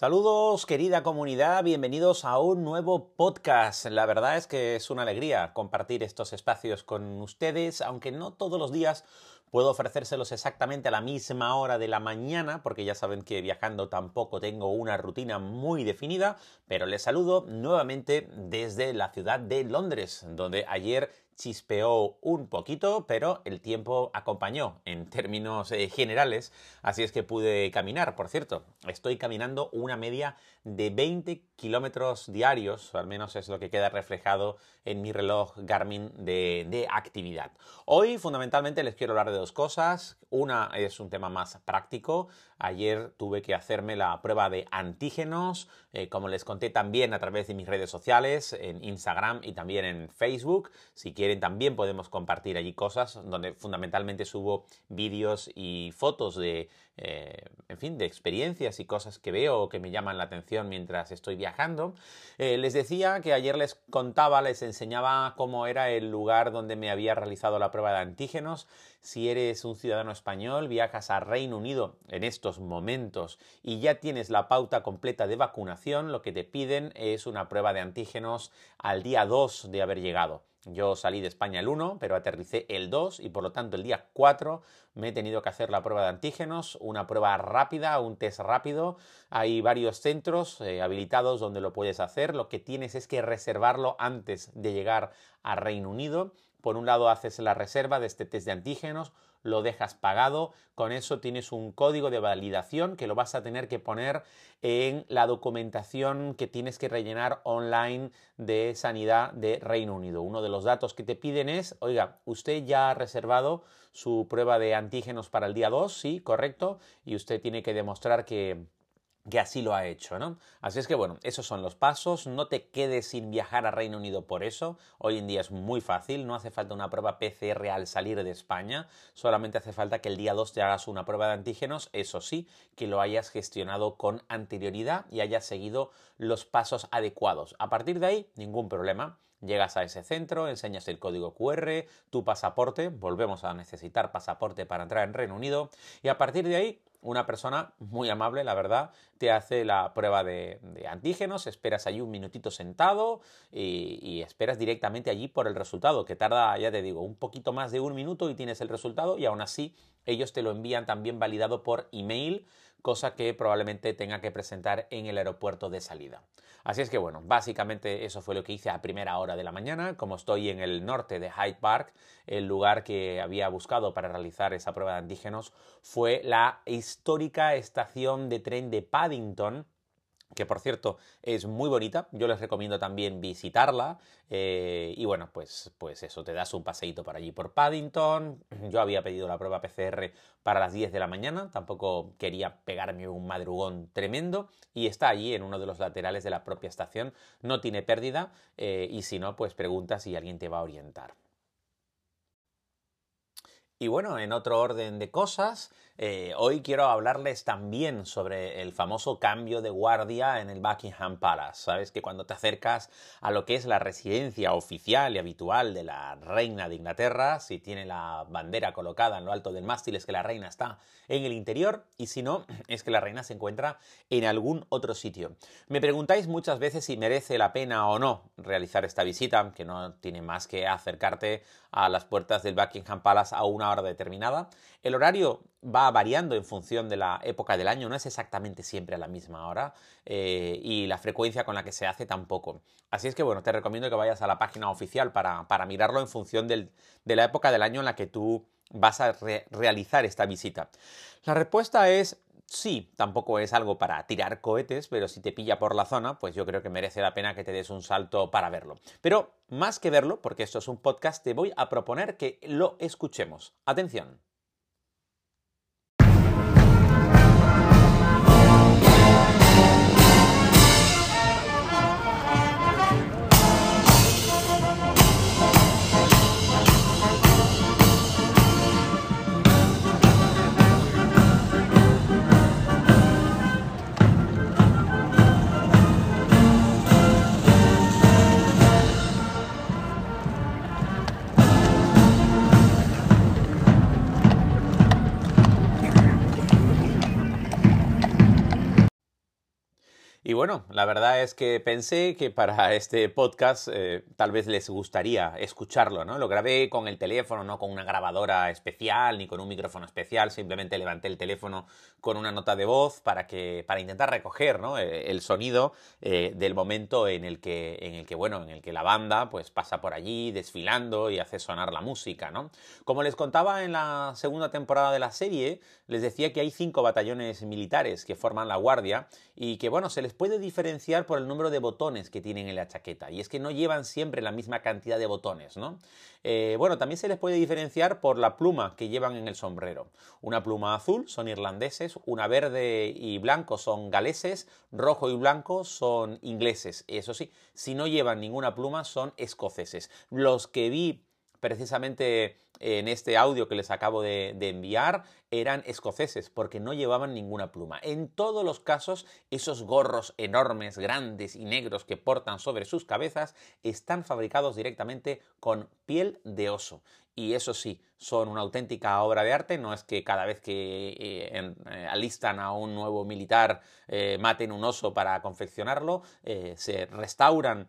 Saludos querida comunidad, bienvenidos a un nuevo podcast. La verdad es que es una alegría compartir estos espacios con ustedes, aunque no todos los días Puedo ofrecérselos exactamente a la misma hora de la mañana, porque ya saben que viajando tampoco tengo una rutina muy definida, pero les saludo nuevamente desde la ciudad de Londres, donde ayer chispeó un poquito, pero el tiempo acompañó en términos eh, generales, así es que pude caminar. Por cierto, estoy caminando una media de 20 kilómetros diarios, al menos es lo que queda reflejado en mi reloj Garmin de, de, actividad. Hoy fundamentalmente les quiero hablar de dos cosas. Una es un tema más práctico. Ayer tuve que hacerme la prueba de antígenos, eh, como les conté también a través de mis redes sociales, en Instagram y también en Facebook. Si quieren también podemos compartir allí cosas donde fundamentalmente subo vídeos y fotos de eh, en fin, de experiencias y cosas que veo o que me llaman la atención mientras estoy viajando. Eh, les decía que ayer les contaba, les enseñaba cómo era el lugar donde me había realizado la prueba de antígenos. Si eres un ciudadano español, viajas a Reino Unido en estos momentos y ya tienes la pauta completa de vacunación, lo que te piden es una prueba de antígenos al día 2 de haber llegado. Yo salí de España el 1, pero aterricé el 2 y por lo tanto el día 4 me he tenido que hacer la prueba de antígenos, una prueba rápida, un test rápido. Hay varios centros eh, habilitados donde lo puedes hacer. Lo que tienes es que reservarlo antes de llegar a Reino Unido. Por un lado haces la reserva de este test de antígenos, lo dejas pagado, con eso tienes un código de validación que lo vas a tener que poner en la documentación que tienes que rellenar online de sanidad de Reino Unido. Uno de los datos que te piden es, oiga, usted ya ha reservado su prueba de antígenos para el día 2, sí, correcto, y usted tiene que demostrar que que así lo ha hecho, ¿no? Así es que bueno, esos son los pasos, no te quedes sin viajar a Reino Unido por eso, hoy en día es muy fácil, no hace falta una prueba PCR al salir de España, solamente hace falta que el día 2 te hagas una prueba de antígenos, eso sí, que lo hayas gestionado con anterioridad y hayas seguido los pasos adecuados. A partir de ahí, ningún problema. Llegas a ese centro, enseñas el código QR, tu pasaporte, volvemos a necesitar pasaporte para entrar en Reino Unido, y a partir de ahí una persona muy amable, la verdad, te hace la prueba de, antígenos, esperas allí un minutito sentado y, y, esperas directamente allí por el resultado, que tarda, ya te digo, un poquito más de un minuto y tienes el resultado y aún así ellos te lo envían también validado por email cosa que probablemente tenga que presentar en el aeropuerto de salida. Así es que bueno, básicamente eso fue lo que hice a primera hora de la mañana, como estoy en el norte de Hyde Park, el lugar que había buscado para realizar esa prueba de antígenos fue la histórica estación de tren de Paddington, que por cierto es muy bonita, yo les recomiendo también visitarla eh, y bueno, pues, pues eso, te das un paseíto por allí por Paddington, yo había pedido la prueba PCR para las 10 de la mañana, tampoco quería pegarme un madrugón tremendo y está allí en uno de los laterales de la propia estación, no tiene pérdida eh, y si no, pues pregunta si alguien te va a orientar. Y bueno, en otro orden de cosas, eh, hoy quiero hablarles también sobre el famoso cambio de guardia en el Buckingham Palace. Sabes que cuando te acercas a lo que es la residencia oficial y habitual de la reina de Inglaterra, si tiene la bandera colocada en lo alto del mástil es que la reina está en el interior y si no es que la reina se encuentra en algún otro sitio. Me preguntáis muchas veces si merece la pena o no realizar esta visita, que no tiene más que acercarte a las puertas del Buckingham Palace a una hora determinada. El horario va variando en función de la época del año, no es exactamente siempre a la misma hora eh, y la frecuencia con la que se hace tampoco. Así es que bueno, te recomiendo que vayas a la página oficial para, mirarlo en función de la época del año en la que tú vas a realizar esta visita. La respuesta es sí, tampoco es algo para tirar cohetes, pero si te pilla por la zona, pues yo creo que merece la pena que te des un salto para verlo. Pero más que verlo, porque esto es un podcast, te voy a proponer que lo escuchemos. Atención. Bueno, la verdad es que pensé que para este podcast eh, tal vez les gustaría escucharlo, ¿no? Lo grabé con el teléfono, no con una grabadora especial ni con un micrófono especial, simplemente levanté el teléfono con una nota de voz para que para intentar recoger, ¿no? Eh, el sonido eh, del momento en el que en el que bueno, en el que la banda pues pasa por allí desfilando y hace sonar la música, ¿no? Como les contaba en la segunda temporada de la serie, les decía que hay cinco batallones militares que forman la guardia y que bueno, se les puede diferenciar por el número de botones que tienen en la chaqueta. Y es que no llevan siempre la misma cantidad de botones, ¿no? Eh, bueno, también se les puede diferenciar por la pluma que llevan en el sombrero. Una pluma azul son irlandeses, una verde y blanco son galeses, rojo y blanco son ingleses. Eso sí, si no llevan ninguna pluma son escoceses. Los que vi precisamente en este audio que les acabo de, enviar eran escoceses porque no llevaban ninguna pluma. En todos los casos, esos gorros enormes, grandes y negros que portan sobre sus cabezas están fabricados directamente con piel de oso. Y eso sí, son una auténtica obra de arte. No es que cada vez que eh, eh, alistan a un nuevo militar eh, maten un oso para confeccionarlo, se restauran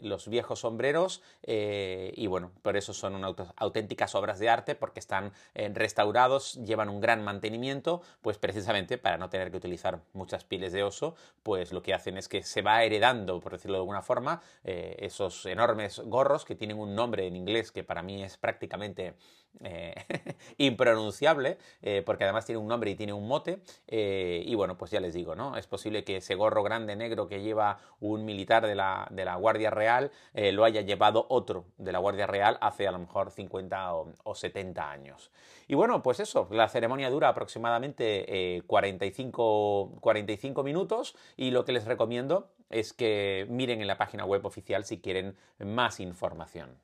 los viejos sombreros y bueno, por eso son auténticas obras de arte porque están restaurados, llevan un gran mantenimiento, pues precisamente para no tener que utilizar muchas pieles de oso, pues lo que hacen es que se va heredando, por decirlo de alguna forma, esos enormes gorros que tienen un nombre en inglés que para mí es prácticamente eh, impronunciable, eh, porque además tiene un nombre y tiene un mote. Eh, y bueno, pues ya les digo, ¿no? Es posible que ese gorro grande negro que lleva un militar de la, de la Guardia Real lo haya llevado otro de la Guardia Real hace a lo mejor 50 o, 70 años. Y bueno, pues eso, la ceremonia dura aproximadamente 45, 45 minutos y lo que les recomiendo es que miren en la página web oficial si quieren más información.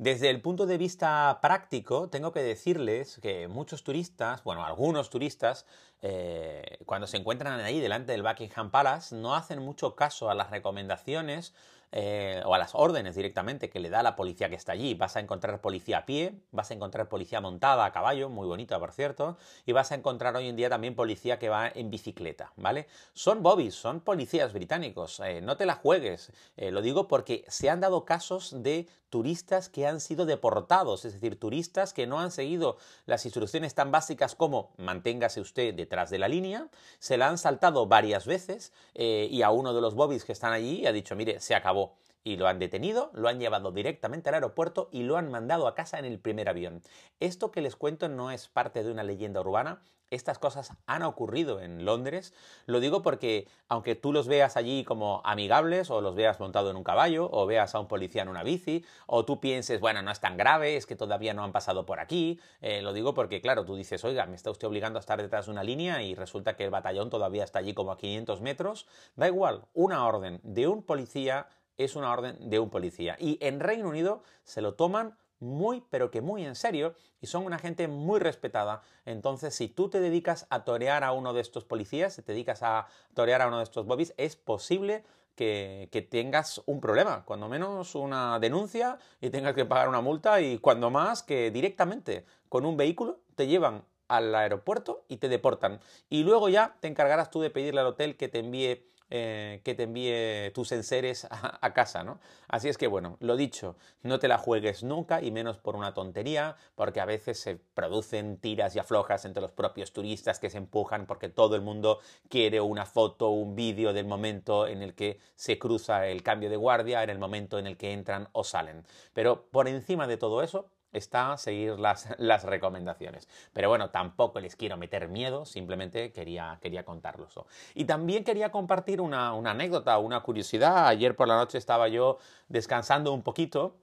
Desde el punto de vista práctico, tengo que decirles que muchos turistas, bueno, algunos turistas, eh, cuando se encuentran ahí delante del Buckingham Palace, no hacen mucho caso a las recomendaciones eh, o a las órdenes directamente que le da la policía que está allí. Vas a encontrar policía a pie, vas a encontrar policía montada a caballo, muy bonita por cierto, y vas a encontrar hoy en día también policía que va en bicicleta, ¿vale? Son bobbies, son policías británicos, eh, no te la juegues. Eh, lo digo porque se han dado casos de turistas que han sido deportados, es decir, turistas que no han seguido las instrucciones tan básicas como manténgase usted detrás de la línea, se la han saltado varias veces y a uno de los bobbies que están allí ha dicho, mire, se acabó y lo han detenido, lo han llevado directamente al aeropuerto y lo han mandado a casa en el primer avión. Esto que les cuento no es parte de una leyenda urbana, estas cosas han ocurrido en Londres. Lo digo porque aunque tú los veas allí como amigables o los veas montado en un caballo o veas a un policía en una bici o tú pienses, bueno, no es tan grave, es que todavía no han pasado por aquí, eh, lo digo porque claro, tú dices, oiga, me está usted obligando a estar detrás de una línea y resulta que el batallón todavía está allí como a 500 metros. Da igual, una orden de un policía es una orden de un policía. Y en Reino Unido se lo toman muy, pero que muy en serio y son una gente muy respetada. Entonces, si tú te dedicas a torear a uno de estos policías, si te dedicas a torear a uno de estos bobbies, es posible que, que, tengas un problema, cuando menos una denuncia y tengas que pagar una multa y cuando más que directamente con un vehículo te llevan al aeropuerto y te deportan. Y luego ya te encargarás tú de pedirle al hotel que te envíe eh, que te envíe tus enseres a, casa, ¿no? Así es que bueno, lo dicho, no te la juegues nunca y menos por una tontería, porque a veces se producen tiras y aflojas entre los propios turistas que se empujan porque todo el mundo quiere una foto, un vídeo del momento en el que se cruza el cambio de guardia, en el momento en el que entran o salen. Pero por encima de todo eso, está seguir las, las, recomendaciones. Pero bueno, tampoco les quiero meter miedo, simplemente quería, quería contarlos. Y también quería compartir una, una anécdota, una curiosidad. Ayer por la noche estaba yo descansando un poquito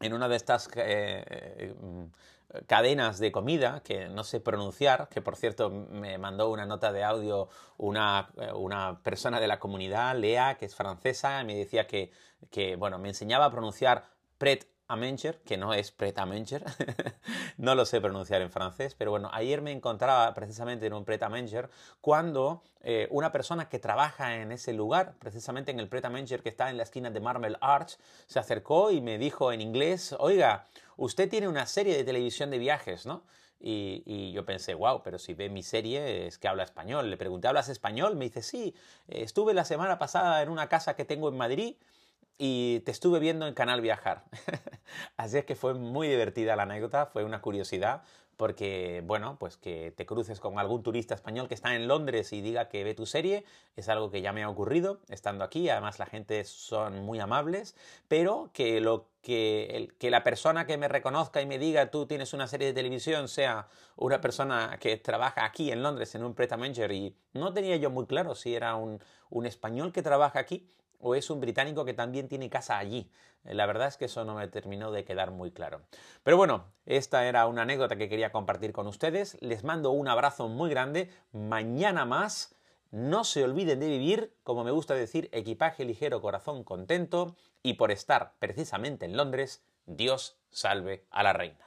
en una de estas eh, eh, cadenas de comida que no sé pronunciar, que por cierto me mandó una nota de audio una, eh, una persona de la comunidad, Lea, que es francesa, me decía que, que bueno, me enseñaba a pronunciar Pret Amenger, que no es Pret Amenger, no lo sé pronunciar en francés, pero bueno, ayer me encontraba precisamente en un Pret Amenger cuando eh, una persona que trabaja en ese lugar, precisamente en el Pret Amenger que está en la esquina de Marble Arch, se acercó y me dijo en inglés, oiga, usted tiene una serie de televisión de viajes, ¿no? y, yo pensé, wow, pero si ve mi serie es que habla español. Le pregunté, ¿hablas español? Me dice, sí, estuve la semana pasada en una casa que tengo en Madrid y te estuve viendo en Canal Viajar. Así es que fue muy divertida la anécdota, fue una curiosidad, porque, bueno, pues que te cruces con algún turista español que está en Londres y diga que ve tu serie, es algo que ya me ha ocurrido estando aquí, además la gente son muy amables, pero que lo que, que la persona que me reconozca y me diga tú tienes una serie de televisión sea una persona que trabaja aquí en Londres en un Preta Manager y no tenía yo muy claro si era un, un español que trabaja aquí o es un británico que también tiene casa allí. La verdad es que eso no me terminó de quedar muy claro. Pero bueno, esta era una anécdota que quería compartir con ustedes. Les mando un abrazo muy grande. Mañana más. No se olviden de vivir, como me gusta decir, equipaje ligero, corazón contento. Y por estar precisamente en Londres, Dios salve a la reina.